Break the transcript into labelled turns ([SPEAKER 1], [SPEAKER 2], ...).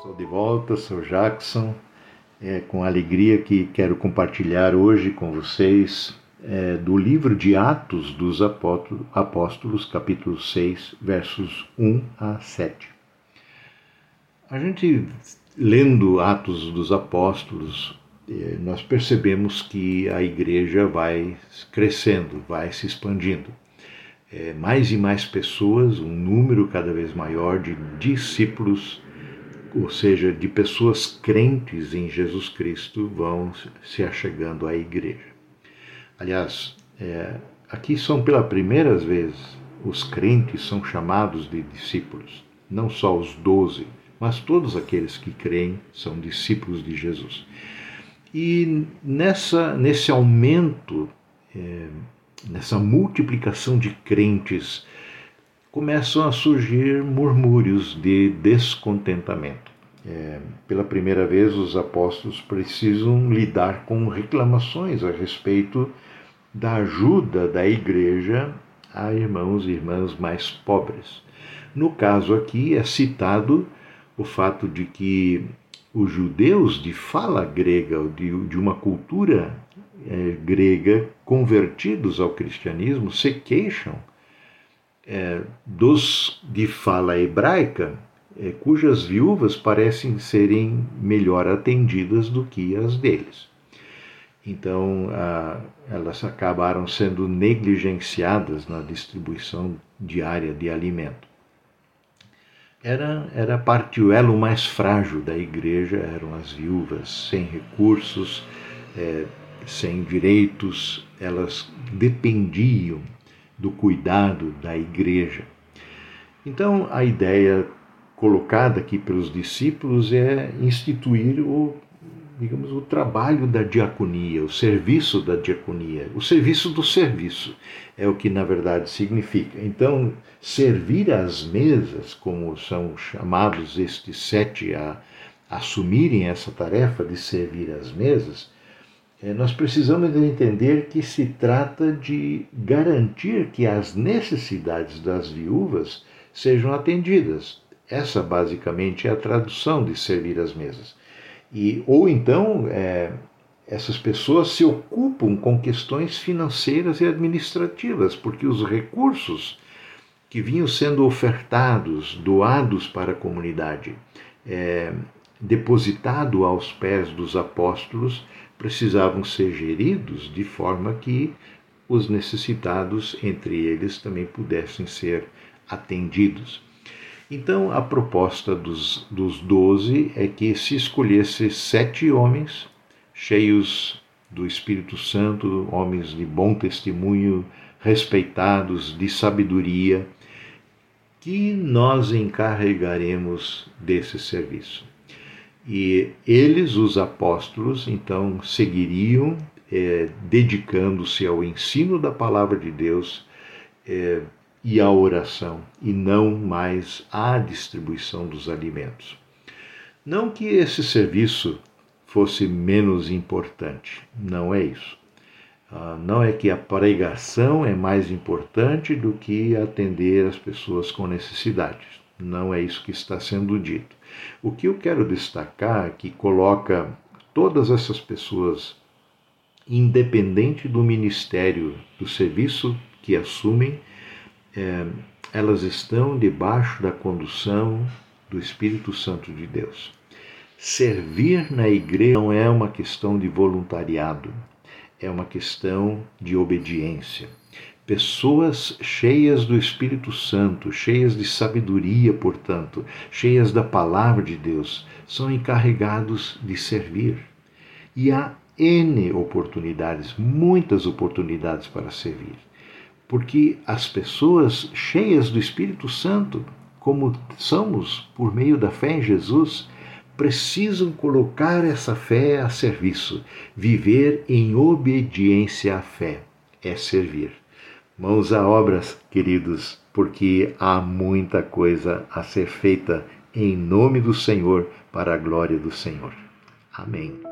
[SPEAKER 1] Estou de volta, sou Jackson. É com alegria que quero compartilhar hoje com vocês é, do livro de Atos dos Apóstolos, capítulo 6, versos 1 a 7. A gente, lendo Atos dos Apóstolos, é, nós percebemos que a igreja vai crescendo, vai se expandindo. É, mais e mais pessoas, um número cada vez maior de discípulos ou seja, de pessoas crentes em Jesus Cristo, vão se achegando à igreja. Aliás, é, aqui são pela primeira vez os crentes são chamados de discípulos, não só os doze, mas todos aqueles que creem são discípulos de Jesus. E nessa, nesse aumento, é, nessa multiplicação de crentes, começam a surgir murmúrios de descontentamento. É, pela primeira vez, os apóstolos precisam lidar com reclamações a respeito da ajuda da igreja a irmãos e irmãs mais pobres. No caso aqui é citado o fato de que os judeus de fala grega, de, de uma cultura é, grega, convertidos ao cristianismo, se queixam é, dos de fala hebraica, é, cujas viúvas parecem serem melhor atendidas do que as deles. Então, a, elas acabaram sendo negligenciadas na distribuição diária de alimento. Era, era parte, o elo mais frágil da igreja eram as viúvas, sem recursos, é, sem direitos, elas dependiam do cuidado da igreja. Então, a ideia colocada aqui pelos discípulos é instituir o, digamos, o trabalho da diaconia, o serviço da diaconia, o serviço do serviço, é o que na verdade significa. Então, servir às mesas, como são chamados estes sete a assumirem essa tarefa de servir às mesas, nós precisamos entender que se trata de garantir que as necessidades das viúvas sejam atendidas. Essa basicamente é a tradução de servir as mesas. E, ou então, é, essas pessoas se ocupam com questões financeiras e administrativas, porque os recursos que vinham sendo ofertados, doados para a comunidade, é, depositado aos pés dos apóstolos, precisavam ser geridos de forma que os necessitados, entre eles, também pudessem ser atendidos. Então, a proposta dos, dos doze é que se escolhesse sete homens cheios do Espírito Santo, homens de bom testemunho, respeitados, de sabedoria, que nós encarregaremos desse serviço. E eles, os apóstolos, então seguiriam é, dedicando-se ao ensino da palavra de Deus é, e à oração, e não mais à distribuição dos alimentos. Não que esse serviço fosse menos importante, não é isso. Ah, não é que a pregação é mais importante do que atender as pessoas com necessidades. Não é isso que está sendo dito. O que eu quero destacar que coloca todas essas pessoas, independente do ministério, do serviço que assumem, é, elas estão debaixo da condução do Espírito Santo de Deus. Servir na igreja não é uma questão de voluntariado, é uma questão de obediência pessoas cheias do Espírito Santo, cheias de sabedoria, portanto, cheias da palavra de Deus, são encarregados de servir. E há N oportunidades, muitas oportunidades para servir. Porque as pessoas cheias do Espírito Santo, como somos por meio da fé em Jesus, precisam colocar essa fé a serviço, viver em obediência à fé, é servir. Mãos à obras, queridos, porque há muita coisa a ser feita em nome do Senhor, para a glória do Senhor. Amém.